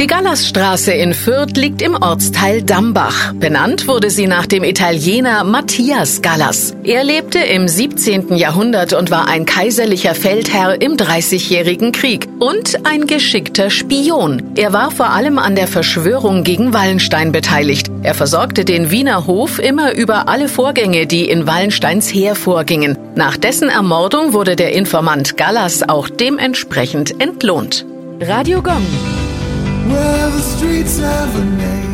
Die Gallasstraße in Fürth liegt im Ortsteil Dambach. Benannt wurde sie nach dem Italiener Matthias Gallas. Er lebte im 17. Jahrhundert und war ein kaiserlicher Feldherr im Dreißigjährigen Krieg und ein geschickter Spion. Er war vor allem an der Verschwörung gegen Wallenstein beteiligt. Er versorgte den Wiener Hof immer über alle Vorgänge, die in Wallensteins Heer vorgingen. Nach dessen Ermordung wurde der Informant Gallas auch dementsprechend entlohnt. Radio Gong. it's ever made.